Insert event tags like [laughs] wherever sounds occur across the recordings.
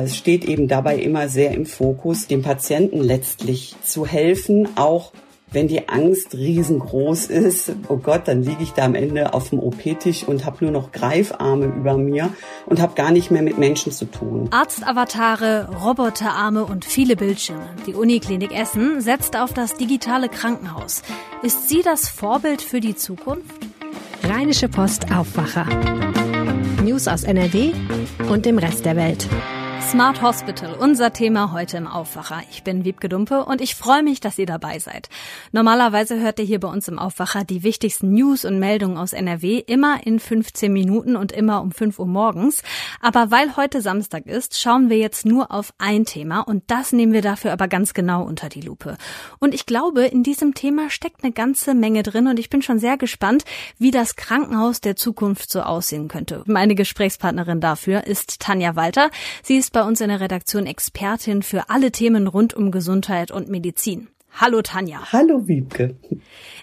Es steht eben dabei immer sehr im Fokus, dem Patienten letztlich zu helfen, auch wenn die Angst riesengroß ist, oh Gott, dann liege ich da am Ende auf dem OP-Tisch und habe nur noch Greifarme über mir und habe gar nicht mehr mit Menschen zu tun. Arztavatare, Roboterarme und viele Bildschirme. Die Uniklinik Essen setzt auf das digitale Krankenhaus. Ist sie das Vorbild für die Zukunft? Rheinische Post Aufwacher. News aus NRW und dem Rest der Welt. Smart Hospital, unser Thema heute im Aufwacher. Ich bin Wiebke Dumpe und ich freue mich, dass ihr dabei seid. Normalerweise hört ihr hier bei uns im Aufwacher die wichtigsten News und Meldungen aus NRW immer in 15 Minuten und immer um 5 Uhr morgens. Aber weil heute Samstag ist, schauen wir jetzt nur auf ein Thema und das nehmen wir dafür aber ganz genau unter die Lupe. Und ich glaube, in diesem Thema steckt eine ganze Menge drin und ich bin schon sehr gespannt, wie das Krankenhaus der Zukunft so aussehen könnte. Meine Gesprächspartnerin dafür ist Tanja Walter. Sie ist bei uns in der Redaktion Expertin für alle Themen rund um Gesundheit und Medizin. Hallo Tanja. Hallo Wiebke.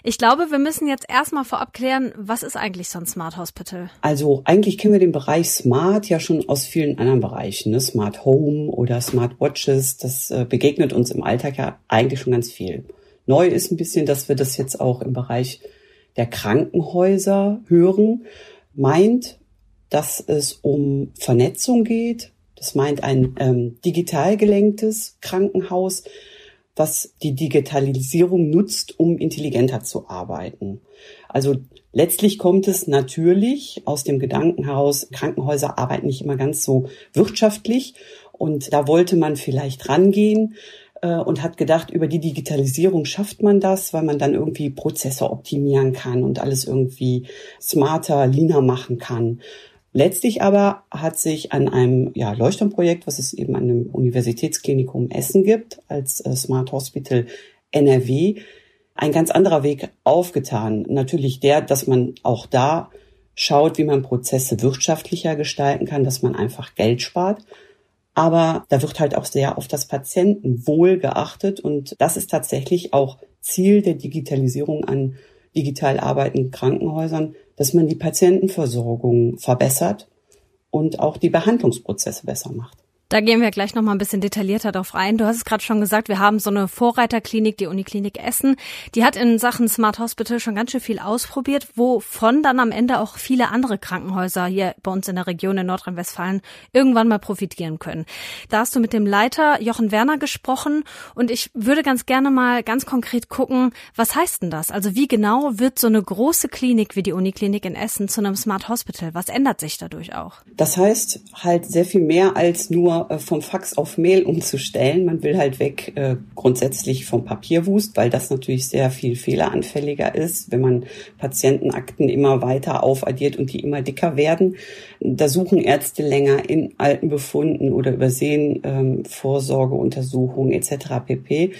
Ich glaube, wir müssen jetzt erstmal vorab klären, was ist eigentlich so ein Smart Hospital? Also eigentlich kennen wir den Bereich Smart ja schon aus vielen anderen Bereichen. Ne? Smart Home oder Smart Watches, das äh, begegnet uns im Alltag ja eigentlich schon ganz viel. Neu ist ein bisschen, dass wir das jetzt auch im Bereich der Krankenhäuser hören. Meint, dass es um Vernetzung geht, das meint ein ähm, digital gelenktes Krankenhaus, was die Digitalisierung nutzt, um intelligenter zu arbeiten. Also letztlich kommt es natürlich aus dem Gedanken heraus, Krankenhäuser arbeiten nicht immer ganz so wirtschaftlich und da wollte man vielleicht rangehen äh, und hat gedacht, über die Digitalisierung schafft man das, weil man dann irgendwie Prozesse optimieren kann und alles irgendwie smarter, leaner machen kann. Letztlich aber hat sich an einem ja, Leuchtturmprojekt, was es eben an dem Universitätsklinikum Essen gibt, als äh, Smart Hospital NRW, ein ganz anderer Weg aufgetan. Natürlich der, dass man auch da schaut, wie man Prozesse wirtschaftlicher gestalten kann, dass man einfach Geld spart. Aber da wird halt auch sehr auf das Patientenwohl geachtet und das ist tatsächlich auch Ziel der Digitalisierung an digital arbeitenden Krankenhäusern, dass man die Patientenversorgung verbessert und auch die Behandlungsprozesse besser macht. Da gehen wir gleich noch mal ein bisschen detaillierter drauf ein. Du hast es gerade schon gesagt, wir haben so eine Vorreiterklinik, die Uniklinik Essen. Die hat in Sachen Smart Hospital schon ganz schön viel ausprobiert, wovon dann am Ende auch viele andere Krankenhäuser hier bei uns in der Region in Nordrhein-Westfalen irgendwann mal profitieren können. Da hast du mit dem Leiter Jochen Werner gesprochen und ich würde ganz gerne mal ganz konkret gucken, was heißt denn das? Also wie genau wird so eine große Klinik wie die Uniklinik in Essen zu einem Smart Hospital? Was ändert sich dadurch auch? Das heißt halt sehr viel mehr als nur äh, vom Fax auf Mail umzustellen. Man will halt weg äh, grundsätzlich vom Papierwust, weil das natürlich sehr viel fehleranfälliger ist, wenn man Patientenakten immer weiter aufaddiert und die immer dicker werden. Da suchen Ärzte länger in alten Befunden oder übersehen ähm, Vorsorgeuntersuchungen etc. pp.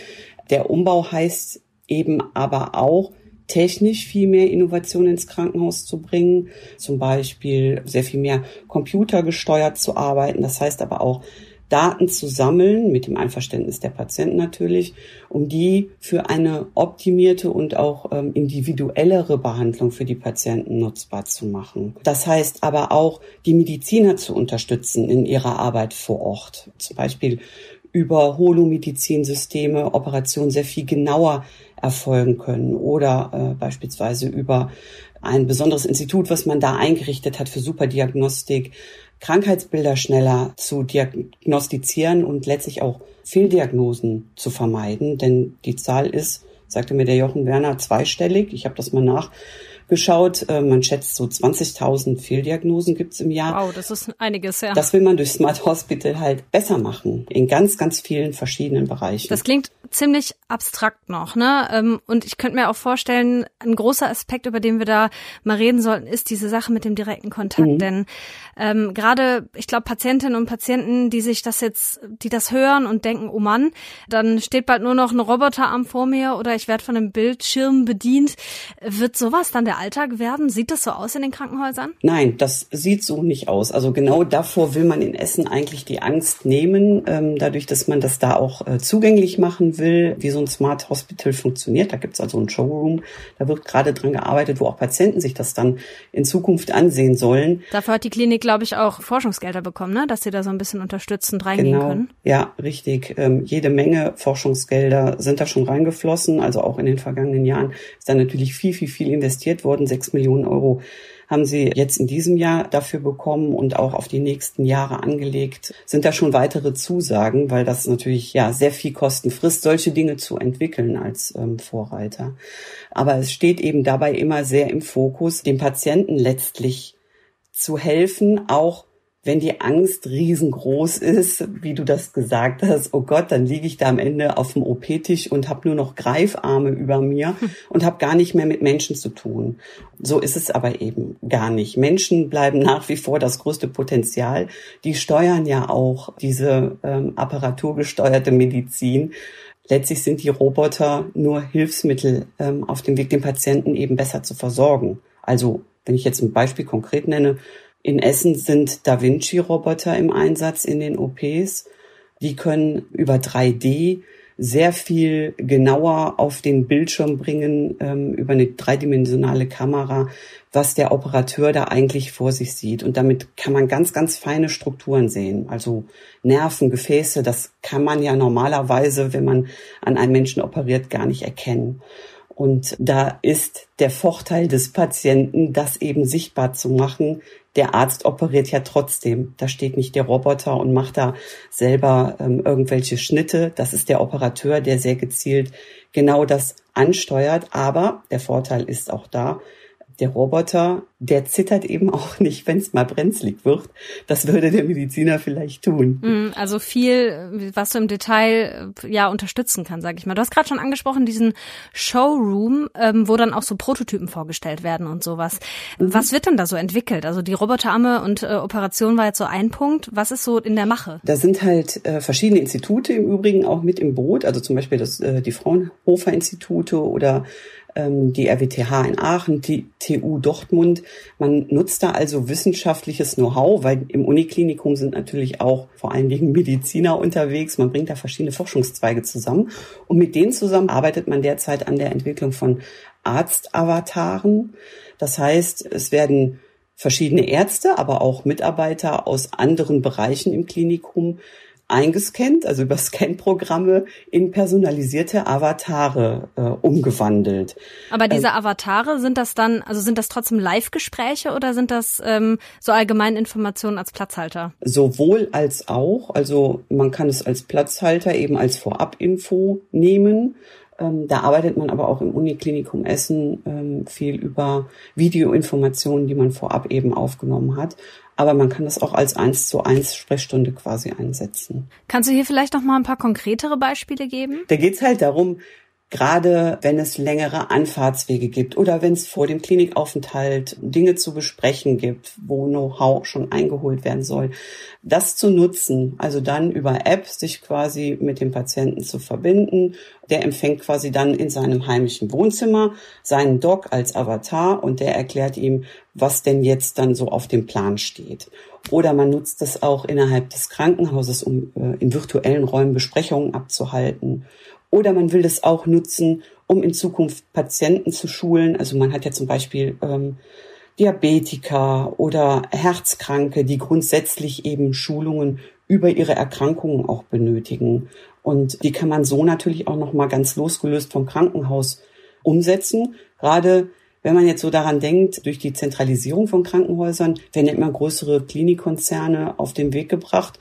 Der Umbau heißt eben aber auch, technisch viel mehr Innovation ins Krankenhaus zu bringen, zum Beispiel sehr viel mehr computergesteuert zu arbeiten. Das heißt aber auch, Daten zu sammeln, mit dem Einverständnis der Patienten natürlich, um die für eine optimierte und auch ähm, individuellere Behandlung für die Patienten nutzbar zu machen. Das heißt aber auch, die Mediziner zu unterstützen in ihrer Arbeit vor Ort. Zum Beispiel über Holomedizinsysteme Operationen sehr viel genauer erfolgen können oder äh, beispielsweise über ein besonderes Institut, was man da eingerichtet hat für Superdiagnostik, Krankheitsbilder schneller zu diagnostizieren und letztlich auch Fehldiagnosen zu vermeiden. Denn die Zahl ist, sagte mir der Jochen Werner, zweistellig. Ich habe das mal nach geschaut. Äh, man schätzt so 20.000 Fehldiagnosen gibt's im Jahr. Wow, das ist einiges, ja. Das will man durch Smart Hospital halt besser machen. In ganz, ganz vielen verschiedenen Bereichen. Das klingt ziemlich abstrakt noch, ne? Ähm, und ich könnte mir auch vorstellen, ein großer Aspekt, über den wir da mal reden sollten, ist diese Sache mit dem direkten Kontakt. Mhm. Denn ähm, gerade, ich glaube, Patientinnen und Patienten, die sich das jetzt, die das hören und denken, oh Mann, dann steht bald nur noch ein Roboterarm vor mir oder ich werde von einem Bildschirm bedient, wird sowas dann der der Alltag werden? Sieht das so aus in den Krankenhäusern? Nein, das sieht so nicht aus. Also genau davor will man in Essen eigentlich die Angst nehmen, ähm, dadurch, dass man das da auch äh, zugänglich machen will, wie so ein Smart Hospital funktioniert. Da gibt's also einen Showroom, da wird gerade dran gearbeitet, wo auch Patienten sich das dann in Zukunft ansehen sollen. Dafür hat die Klinik, glaube ich, auch Forschungsgelder bekommen, ne? dass sie da so ein bisschen unterstützend reingehen genau. können. Ja, richtig. Ähm, jede Menge Forschungsgelder sind da schon reingeflossen. Also auch in den vergangenen Jahren ist da natürlich viel, viel, viel investiert worden. Sechs Millionen Euro haben sie jetzt in diesem Jahr dafür bekommen und auch auf die nächsten Jahre angelegt. Sind da schon weitere Zusagen, weil das natürlich ja sehr viel Kosten frisst, solche Dinge zu entwickeln als ähm, Vorreiter. Aber es steht eben dabei immer sehr im Fokus, dem Patienten letztlich zu helfen, auch wenn die Angst riesengroß ist, wie du das gesagt hast, oh Gott, dann liege ich da am Ende auf dem OP-Tisch und habe nur noch Greifarme über mir hm. und habe gar nicht mehr mit Menschen zu tun. So ist es aber eben gar nicht. Menschen bleiben nach wie vor das größte Potenzial. Die steuern ja auch diese ähm, apparaturgesteuerte Medizin. Letztlich sind die Roboter nur Hilfsmittel ähm, auf dem Weg, den Patienten eben besser zu versorgen. Also, wenn ich jetzt ein Beispiel konkret nenne, in Essen sind Da Vinci-Roboter im Einsatz in den OPs. Die können über 3D sehr viel genauer auf den Bildschirm bringen, ähm, über eine dreidimensionale Kamera, was der Operateur da eigentlich vor sich sieht. Und damit kann man ganz, ganz feine Strukturen sehen. Also Nerven, Gefäße, das kann man ja normalerweise, wenn man an einem Menschen operiert, gar nicht erkennen. Und da ist der Vorteil des Patienten, das eben sichtbar zu machen. Der Arzt operiert ja trotzdem. Da steht nicht der Roboter und macht da selber ähm, irgendwelche Schnitte. Das ist der Operateur, der sehr gezielt genau das ansteuert. Aber der Vorteil ist auch da, der Roboter, der zittert eben auch [laughs] nicht, wenn es mal brenzlig wird. Das würde der Mediziner vielleicht tun. Mm, also viel, was du im Detail ja unterstützen kann, sage ich mal. Du hast gerade schon angesprochen diesen Showroom, ähm, wo dann auch so Prototypen vorgestellt werden und sowas. Mhm. Was wird denn da so entwickelt? Also die Roboterarme und äh, Operation war jetzt so ein Punkt. Was ist so in der Mache? Da sind halt äh, verschiedene Institute im Übrigen auch mit im Boot. Also zum Beispiel das, äh, die Fraunhofer Institute oder ähm, die RWTH in Aachen, die TU Dortmund. Man nutzt da also wissenschaftliches Know-how, weil im Uniklinikum sind natürlich auch vor allen Dingen Mediziner unterwegs. Man bringt da verschiedene Forschungszweige zusammen und mit denen zusammen arbeitet man derzeit an der Entwicklung von Arztavataren. Das heißt, es werden verschiedene Ärzte, aber auch Mitarbeiter aus anderen Bereichen im Klinikum eingescannt, also über [laughs] Scan-Programme in personalisierte Avatare äh, umgewandelt. Aber diese ähm, Avatare sind das dann, also sind das trotzdem Live-Gespräche oder sind das ähm, so allgemeine Informationen als Platzhalter? Sowohl als auch. Also man kann es als Platzhalter eben als Vorab-Info nehmen. Ähm, da arbeitet man aber auch im Uniklinikum Essen ähm, viel über Videoinformationen, die man vorab eben aufgenommen hat aber man kann das auch als eins zu eins Sprechstunde quasi einsetzen. Kannst du hier vielleicht noch mal ein paar konkretere Beispiele geben? Da geht's halt darum, Gerade wenn es längere Anfahrtswege gibt oder wenn es vor dem Klinikaufenthalt Dinge zu besprechen gibt, wo Know-how schon eingeholt werden soll, das zu nutzen, also dann über App sich quasi mit dem Patienten zu verbinden. Der empfängt quasi dann in seinem heimischen Wohnzimmer seinen Doc als Avatar und der erklärt ihm, was denn jetzt dann so auf dem Plan steht. Oder man nutzt es auch innerhalb des Krankenhauses, um äh, in virtuellen Räumen Besprechungen abzuhalten oder man will das auch nutzen, um in Zukunft Patienten zu schulen. Also man hat ja zum Beispiel ähm, Diabetiker oder Herzkranke, die grundsätzlich eben Schulungen über ihre Erkrankungen auch benötigen. Und die kann man so natürlich auch nochmal ganz losgelöst vom Krankenhaus umsetzen. Gerade wenn man jetzt so daran denkt, durch die Zentralisierung von Krankenhäusern werden immer größere Klinikkonzerne auf den Weg gebracht.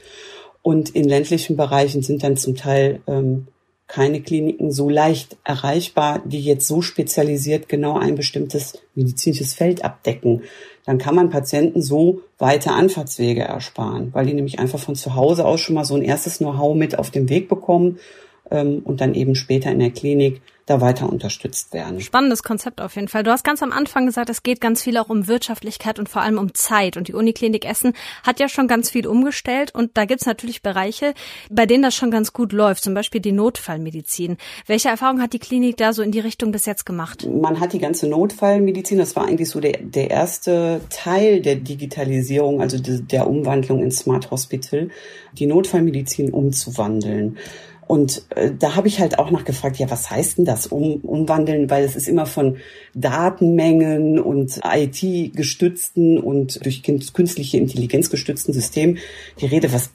Und in ländlichen Bereichen sind dann zum Teil ähm, keine Kliniken so leicht erreichbar, die jetzt so spezialisiert genau ein bestimmtes medizinisches Feld abdecken. Dann kann man Patienten so weite Anfahrtswege ersparen, weil die nämlich einfach von zu Hause aus schon mal so ein erstes Know-how mit auf den Weg bekommen ähm, und dann eben später in der Klinik da weiter unterstützt werden. Spannendes Konzept auf jeden Fall. Du hast ganz am Anfang gesagt, es geht ganz viel auch um Wirtschaftlichkeit und vor allem um Zeit. Und die Uniklinik Essen hat ja schon ganz viel umgestellt. Und da gibt's natürlich Bereiche, bei denen das schon ganz gut läuft. Zum Beispiel die Notfallmedizin. Welche Erfahrung hat die Klinik da so in die Richtung bis jetzt gemacht? Man hat die ganze Notfallmedizin, das war eigentlich so der, der erste Teil der Digitalisierung, also der Umwandlung in Smart Hospital, die Notfallmedizin umzuwandeln. Und äh, da habe ich halt auch nachgefragt, ja, was heißt denn das um, umwandeln? Weil es ist immer von Datenmengen und IT-gestützten und durch künstliche Intelligenz gestützten Systemen die Rede. Was,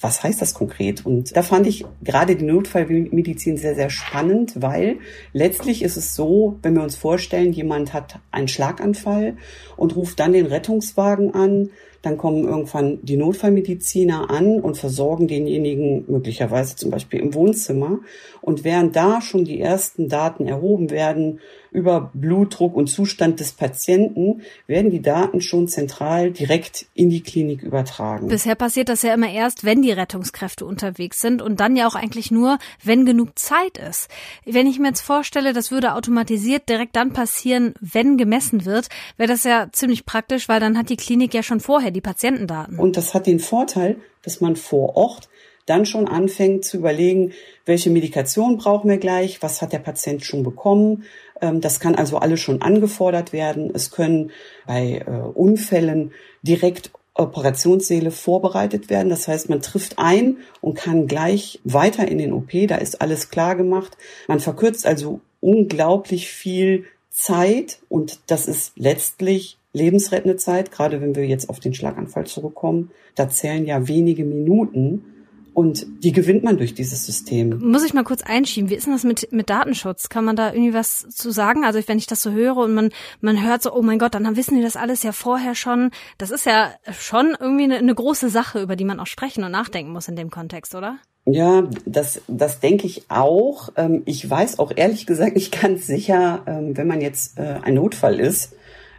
was heißt das konkret? Und da fand ich gerade die Notfallmedizin sehr, sehr spannend, weil letztlich ist es so, wenn wir uns vorstellen, jemand hat einen Schlaganfall und ruft dann den Rettungswagen an, dann kommen irgendwann die Notfallmediziner an und versorgen denjenigen möglicherweise zum Beispiel im Wohnzimmer. Und während da schon die ersten Daten erhoben werden über Blutdruck und Zustand des Patienten, werden die Daten schon zentral direkt in die Klinik übertragen. Bisher passiert das ja immer erst, wenn die Rettungskräfte unterwegs sind und dann ja auch eigentlich nur, wenn genug Zeit ist. Wenn ich mir jetzt vorstelle, das würde automatisiert direkt dann passieren, wenn gemessen wird, wäre das ja ziemlich praktisch, weil dann hat die Klinik ja schon vorher die Patientendaten. Und das hat den Vorteil, dass man vor Ort dann schon anfängt zu überlegen, welche Medikation brauchen wir gleich, was hat der Patient schon bekommen. Ähm, das kann also alles schon angefordert werden. Es können bei äh, Unfällen direkt Operationssäle vorbereitet werden. Das heißt, man trifft ein und kann gleich weiter in den OP. Da ist alles klar gemacht. Man verkürzt also unglaublich viel Zeit und das ist letztlich lebensrettende Zeit, gerade wenn wir jetzt auf den Schlaganfall zurückkommen. Da zählen ja wenige Minuten und die gewinnt man durch dieses System. Muss ich mal kurz einschieben. Wie ist denn das mit, mit Datenschutz? Kann man da irgendwie was zu sagen? Also wenn ich das so höre und man, man hört so, oh mein Gott, dann wissen die das alles ja vorher schon. Das ist ja schon irgendwie eine, eine große Sache, über die man auch sprechen und nachdenken muss in dem Kontext, oder? Ja, das, das denke ich auch. Ähm, ich weiß auch ehrlich gesagt nicht ganz sicher, ähm, wenn man jetzt äh, ein Notfall ist,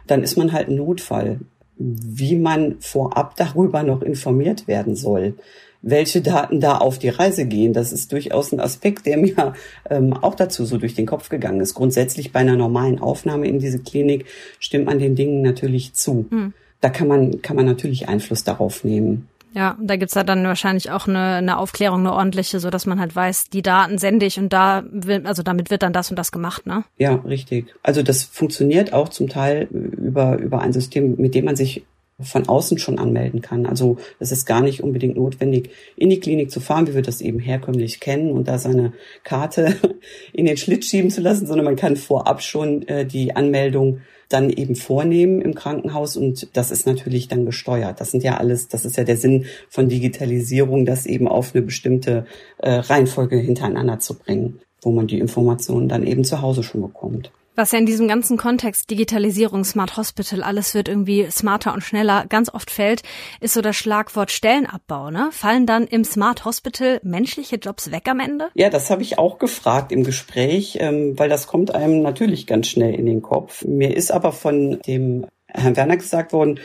dann ist man halt ein Notfall. Wie man vorab darüber noch informiert werden soll welche Daten da auf die Reise gehen. Das ist durchaus ein Aspekt, der mir ähm, auch dazu so durch den Kopf gegangen ist. Grundsätzlich bei einer normalen Aufnahme in diese Klinik stimmt man den Dingen natürlich zu. Mhm. Da kann man, kann man natürlich Einfluss darauf nehmen. Ja, da gibt's da dann wahrscheinlich auch eine, eine Aufklärung, eine ordentliche, so dass man halt weiß, die Daten sende ich und da will, also damit wird dann das und das gemacht, ne? Ja, richtig. Also das funktioniert auch zum Teil über, über ein System, mit dem man sich von außen schon anmelden kann. Also es ist gar nicht unbedingt notwendig, in die Klinik zu fahren, wie wir das eben herkömmlich kennen und da seine Karte [laughs] in den Schlitz schieben zu lassen, sondern man kann vorab schon äh, die Anmeldung dann eben vornehmen im Krankenhaus und das ist natürlich dann gesteuert. Das sind ja alles, das ist ja der Sinn von Digitalisierung, das eben auf eine bestimmte äh, Reihenfolge hintereinander zu bringen, wo man die Informationen dann eben zu Hause schon bekommt. Was ja in diesem ganzen Kontext Digitalisierung, Smart Hospital, alles wird irgendwie smarter und schneller ganz oft fällt, ist so das Schlagwort Stellenabbau. Ne? Fallen dann im Smart Hospital menschliche Jobs weg am Ende? Ja, das habe ich auch gefragt im Gespräch, ähm, weil das kommt einem natürlich ganz schnell in den Kopf. Mir ist aber von dem Herrn Werner gesagt worden,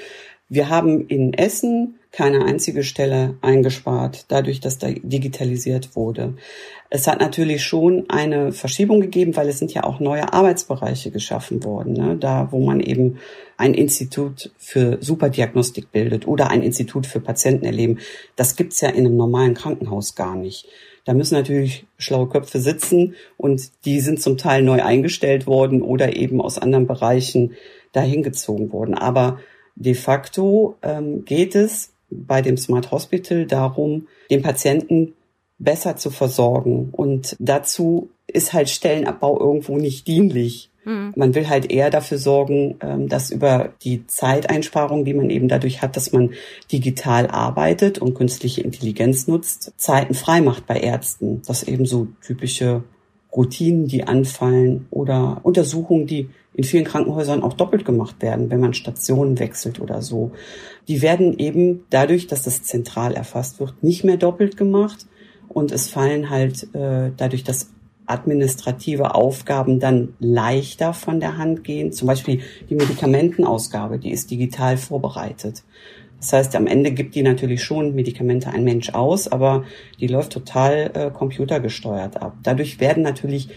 wir haben in Essen keine einzige Stelle eingespart, dadurch, dass da digitalisiert wurde. Es hat natürlich schon eine Verschiebung gegeben, weil es sind ja auch neue Arbeitsbereiche geschaffen worden, ne? da wo man eben ein Institut für Superdiagnostik bildet oder ein Institut für Patientenerleben. Das gibt's ja in einem normalen Krankenhaus gar nicht. Da müssen natürlich schlaue Köpfe sitzen und die sind zum Teil neu eingestellt worden oder eben aus anderen Bereichen dahin gezogen worden. Aber de facto ähm, geht es bei dem Smart Hospital darum, den Patienten besser zu versorgen. Und dazu ist halt Stellenabbau irgendwo nicht dienlich. Mhm. Man will halt eher dafür sorgen, ähm, dass über die Zeiteinsparung, die man eben dadurch hat, dass man digital arbeitet und künstliche Intelligenz nutzt, Zeiten frei macht bei Ärzten. Das eben so typische Routinen, die anfallen oder Untersuchungen, die in vielen Krankenhäusern auch doppelt gemacht werden, wenn man Stationen wechselt oder so. Die werden eben dadurch, dass das zentral erfasst wird, nicht mehr doppelt gemacht und es fallen halt äh, dadurch, dass administrative Aufgaben dann leichter von der Hand gehen. Zum Beispiel die Medikamentenausgabe, die ist digital vorbereitet. Das heißt, am Ende gibt die natürlich schon Medikamente ein Mensch aus, aber die läuft total äh, computergesteuert ab. Dadurch werden natürlich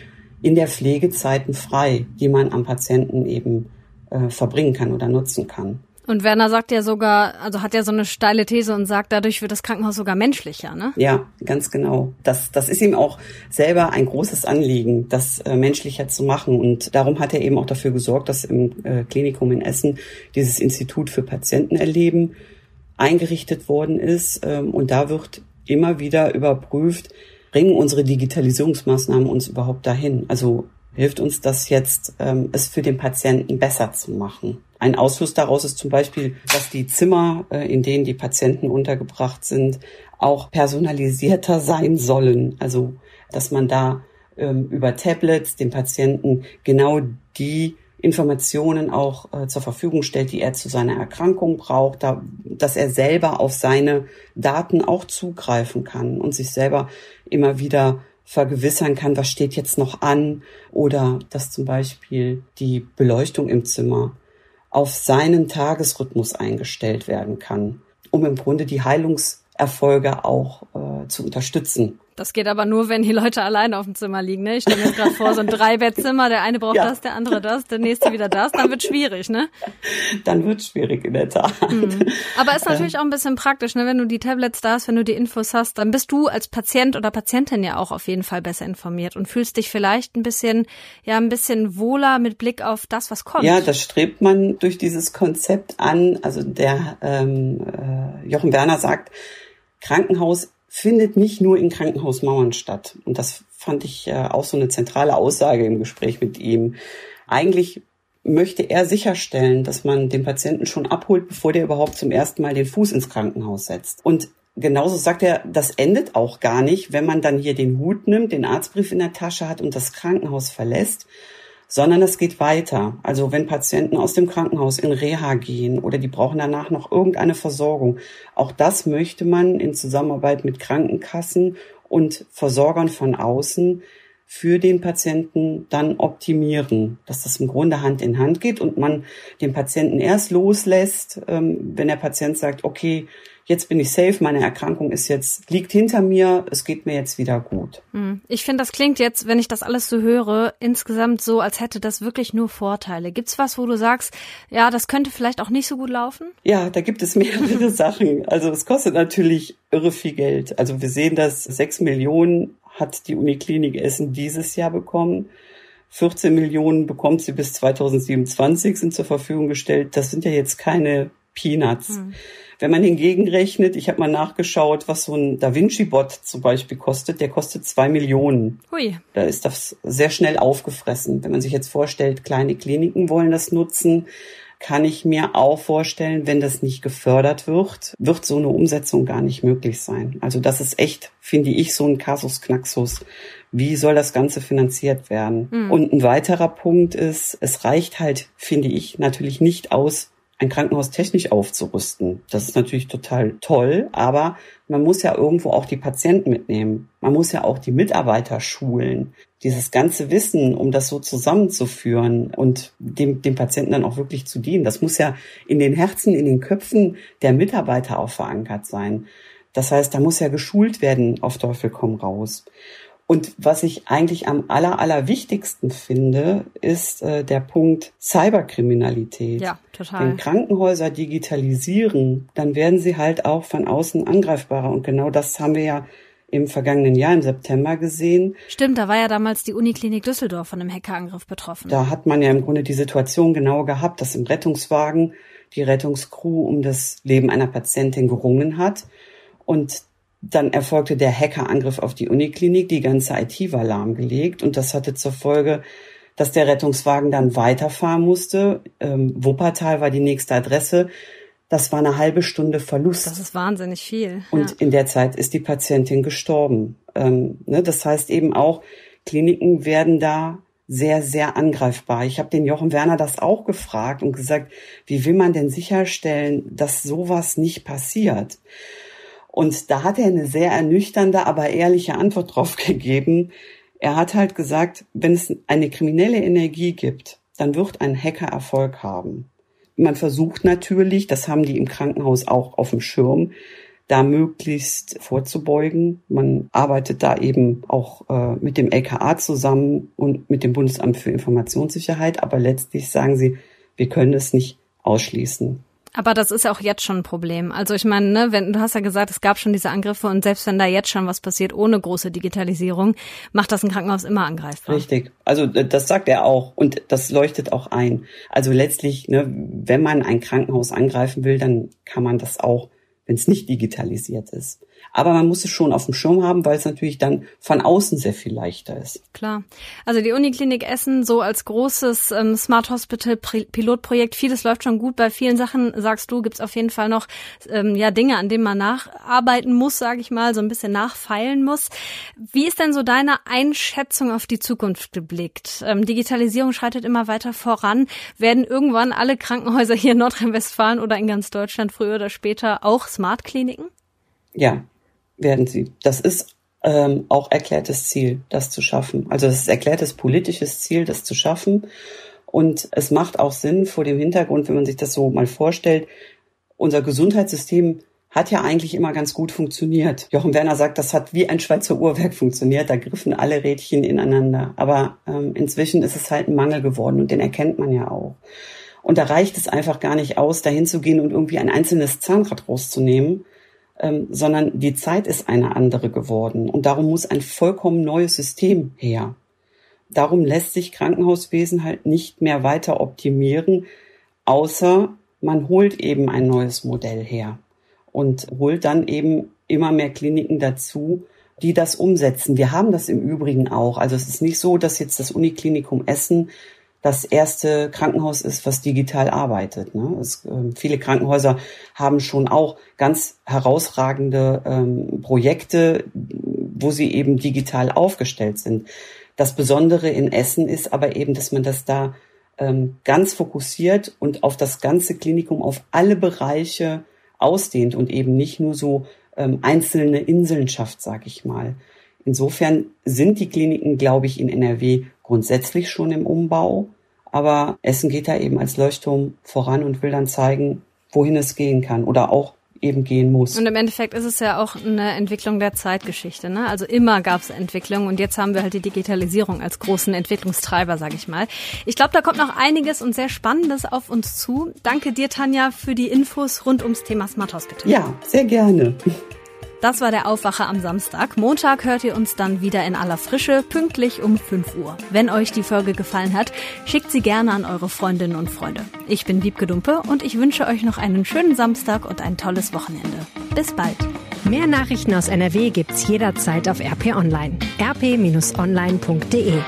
in der Pflegezeiten frei, die man am Patienten eben äh, verbringen kann oder nutzen kann. Und Werner sagt ja sogar, also hat ja so eine steile These und sagt, dadurch wird das Krankenhaus sogar menschlicher, ne? Ja, ganz genau. Das, das ist ihm auch selber ein großes Anliegen, das äh, menschlicher zu machen. Und darum hat er eben auch dafür gesorgt, dass im äh, Klinikum in Essen dieses Institut für Patientenerleben eingerichtet worden ist. Ähm, und da wird immer wieder überprüft, bringen unsere Digitalisierungsmaßnahmen uns überhaupt dahin? Also hilft uns das jetzt, ähm, es für den Patienten besser zu machen? Ein Ausfluss daraus ist zum Beispiel, dass die Zimmer, äh, in denen die Patienten untergebracht sind, auch personalisierter [laughs] sein sollen. Also, dass man da ähm, über Tablets dem Patienten genau die Informationen auch äh, zur Verfügung stellt, die er zu seiner Erkrankung braucht, da, dass er selber auf seine Daten auch zugreifen kann und sich selber immer wieder vergewissern kann, was steht jetzt noch an oder dass zum Beispiel die Beleuchtung im Zimmer auf seinen Tagesrhythmus eingestellt werden kann, um im Grunde die Heilungserfolge auch äh, zu unterstützen. Das geht aber nur, wenn die Leute alleine auf dem Zimmer liegen. Ne? Ich stelle mir jetzt gerade vor, so ein Dreibettzimmer, der eine braucht ja. das, der andere das, der nächste wieder das, dann wird schwierig, ne? Dann wird schwierig in der Tat. Mhm. Aber ist natürlich auch ein bisschen praktisch, ne? Wenn du die Tablets da hast, wenn du die Infos hast, dann bist du als Patient oder Patientin ja auch auf jeden Fall besser informiert und fühlst dich vielleicht ein bisschen, ja, ein bisschen wohler mit Blick auf das, was kommt. Ja, das strebt man durch dieses Konzept an. Also der ähm, äh, Jochen Werner sagt, Krankenhaus findet nicht nur in Krankenhausmauern statt. Und das fand ich äh, auch so eine zentrale Aussage im Gespräch mit ihm. Eigentlich möchte er sicherstellen, dass man den Patienten schon abholt, bevor der überhaupt zum ersten Mal den Fuß ins Krankenhaus setzt. Und genauso sagt er, das endet auch gar nicht, wenn man dann hier den Hut nimmt, den Arztbrief in der Tasche hat und das Krankenhaus verlässt, sondern es geht weiter. Also wenn Patienten aus dem Krankenhaus in Reha gehen oder die brauchen danach noch irgendeine Versorgung, auch das möchte man in Zusammenarbeit mit Krankenkassen und Versorgern von außen für den Patienten dann optimieren, dass das im Grunde Hand in Hand geht und man den Patienten erst loslässt, ähm, wenn der Patient sagt, okay, jetzt bin ich safe, meine Erkrankung ist jetzt, liegt hinter mir, es geht mir jetzt wieder gut. Hm. Ich finde, das klingt jetzt, wenn ich das alles so höre, insgesamt so, als hätte das wirklich nur Vorteile. Gibt's was, wo du sagst, ja, das könnte vielleicht auch nicht so gut laufen? Ja, da gibt es [laughs] mehrere Sachen. Also es kostet natürlich irre viel Geld. Also wir sehen, dass sechs Millionen hat die Uniklinik Essen dieses Jahr bekommen. 14 Millionen bekommt sie bis 2027, sind zur Verfügung gestellt. Das sind ja jetzt keine Peanuts. Hm. Wenn man hingegen rechnet, ich habe mal nachgeschaut, was so ein Da Vinci-Bot zum Beispiel kostet, der kostet zwei Millionen. Hui. Da ist das sehr schnell aufgefressen. Wenn man sich jetzt vorstellt, kleine Kliniken wollen das nutzen, kann ich mir auch vorstellen, wenn das nicht gefördert wird, wird so eine Umsetzung gar nicht möglich sein. Also das ist echt, finde ich, so ein Kasus Knaxus. Wie soll das Ganze finanziert werden? Mhm. Und ein weiterer Punkt ist, es reicht halt, finde ich, natürlich nicht aus, ein Krankenhaus technisch aufzurüsten. Das ist natürlich total toll, aber man muss ja irgendwo auch die Patienten mitnehmen. Man muss ja auch die Mitarbeiter schulen. Dieses ganze Wissen, um das so zusammenzuführen und dem, dem Patienten dann auch wirklich zu dienen, das muss ja in den Herzen, in den Köpfen der Mitarbeiter auch verankert sein. Das heißt, da muss ja geschult werden auf Teufel komm raus. Und was ich eigentlich am aller, aller wichtigsten finde, ist äh, der Punkt Cyberkriminalität. Ja, total. Wenn Krankenhäuser digitalisieren, dann werden sie halt auch von außen angreifbarer. Und genau das haben wir ja im vergangenen Jahr im September gesehen. Stimmt, da war ja damals die Uniklinik Düsseldorf von einem Hackerangriff betroffen. Da hat man ja im Grunde die Situation genau gehabt, dass im Rettungswagen die Rettungscrew um das Leben einer Patientin gerungen hat. Und dann erfolgte der Hackerangriff auf die Uniklinik. Die ganze IT war lahmgelegt und das hatte zur Folge, dass der Rettungswagen dann weiterfahren musste. Ähm, Wuppertal war die nächste Adresse. Das war eine halbe Stunde Verlust. Das ist wahnsinnig viel. Und ja. in der Zeit ist die Patientin gestorben. Ähm, ne, das heißt eben auch, Kliniken werden da sehr, sehr angreifbar. Ich habe den Jochen Werner das auch gefragt und gesagt, wie will man denn sicherstellen, dass sowas nicht passiert? Und da hat er eine sehr ernüchternde, aber ehrliche Antwort drauf [laughs] gegeben. Er hat halt gesagt, wenn es eine kriminelle Energie gibt, dann wird ein Hacker Erfolg haben. Man versucht natürlich, das haben die im Krankenhaus auch auf dem Schirm, da möglichst vorzubeugen. Man arbeitet da eben auch äh, mit dem LKA zusammen und mit dem Bundesamt für Informationssicherheit. Aber letztlich sagen sie, wir können es nicht ausschließen. Aber das ist ja auch jetzt schon ein Problem. Also ich meine, ne, wenn du hast ja gesagt, es gab schon diese Angriffe und selbst wenn da jetzt schon was passiert ohne große Digitalisierung, macht das ein Krankenhaus immer angreifbar. Richtig. Also das sagt er auch und das leuchtet auch ein. Also letztlich, ne, wenn man ein Krankenhaus angreifen will, dann kann man das auch wenn es nicht digitalisiert ist. Aber man muss es schon auf dem Schirm haben, weil es natürlich dann von außen sehr viel leichter ist. Klar. Also die Uniklinik Essen so als großes ähm, Smart Hospital Pilotprojekt, vieles läuft schon gut. Bei vielen Sachen, sagst du, gibt's auf jeden Fall noch ähm, ja Dinge, an denen man nacharbeiten muss, sage ich mal, so ein bisschen nachfeilen muss. Wie ist denn so deine Einschätzung auf die Zukunft geblickt? Ähm, Digitalisierung schreitet immer weiter voran. Werden irgendwann alle Krankenhäuser hier in Nordrhein-Westfalen oder in ganz Deutschland früher oder später auch Smart-Kliniken? Ja, werden sie. Das ist ähm, auch erklärtes Ziel, das zu schaffen. Also es ist erklärtes politisches Ziel, das zu schaffen. Und es macht auch Sinn vor dem Hintergrund, wenn man sich das so mal vorstellt, unser Gesundheitssystem hat ja eigentlich immer ganz gut funktioniert. Jochen Werner sagt, das hat wie ein Schweizer Uhrwerk funktioniert. Da griffen alle Rädchen ineinander. Aber ähm, inzwischen ist es halt ein Mangel geworden und den erkennt man ja auch. Und da reicht es einfach gar nicht aus, dahin zu gehen und irgendwie ein einzelnes Zahnrad rauszunehmen, ähm, sondern die Zeit ist eine andere geworden. Und darum muss ein vollkommen neues System her. Darum lässt sich Krankenhauswesen halt nicht mehr weiter optimieren, außer man holt eben ein neues Modell her und holt dann eben immer mehr Kliniken dazu, die das umsetzen. Wir haben das im Übrigen auch. Also es ist nicht so, dass jetzt das Uniklinikum Essen das erste Krankenhaus ist, was digital arbeitet. Ne? Es, äh, viele Krankenhäuser haben schon auch ganz herausragende ähm, Projekte, wo sie eben digital aufgestellt sind. Das Besondere in Essen ist aber eben, dass man das da ähm, ganz fokussiert und auf das ganze Klinikum, auf alle Bereiche ausdehnt und eben nicht nur so ähm, einzelne Inseln schafft, sag ich mal. Insofern sind die Kliniken, glaube ich, in NRW grundsätzlich schon im Umbau. Aber Essen geht da eben als Leuchtturm voran und will dann zeigen, wohin es gehen kann oder auch eben gehen muss. Und im Endeffekt ist es ja auch eine Entwicklung der Zeitgeschichte. Ne? Also immer gab es Entwicklung und jetzt haben wir halt die Digitalisierung als großen Entwicklungstreiber, sage ich mal. Ich glaube, da kommt noch einiges und sehr Spannendes auf uns zu. Danke dir, Tanja, für die Infos rund ums Thema Smart Hospital. Ja, sehr gerne. Das war der Aufwacher am Samstag. Montag hört ihr uns dann wieder in aller Frische, pünktlich um 5 Uhr. Wenn euch die Folge gefallen hat, schickt sie gerne an eure Freundinnen und Freunde. Ich bin Wiebke Dumpe und ich wünsche euch noch einen schönen Samstag und ein tolles Wochenende. Bis bald. Mehr Nachrichten aus NRW gibt's jederzeit auf RP Online. rp-online.de